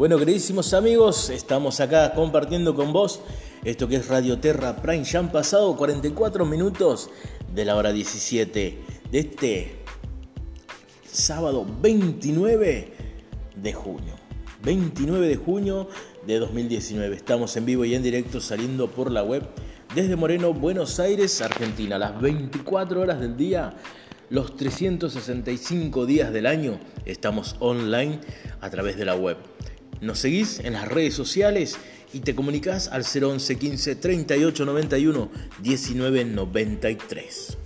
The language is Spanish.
Bueno, queridísimos amigos, estamos acá compartiendo con vos esto que es Radio Terra Prime. Ya han pasado 44 minutos de la hora 17 de este sábado 29 de junio. 29 de junio de 2019. Estamos en vivo y en directo saliendo por la web desde Moreno, Buenos Aires, Argentina. Las 24 horas del día, los 365 días del año, estamos online a través de la web. Nos seguís en las redes sociales y te comunicas al 011 15 38 91 19 93.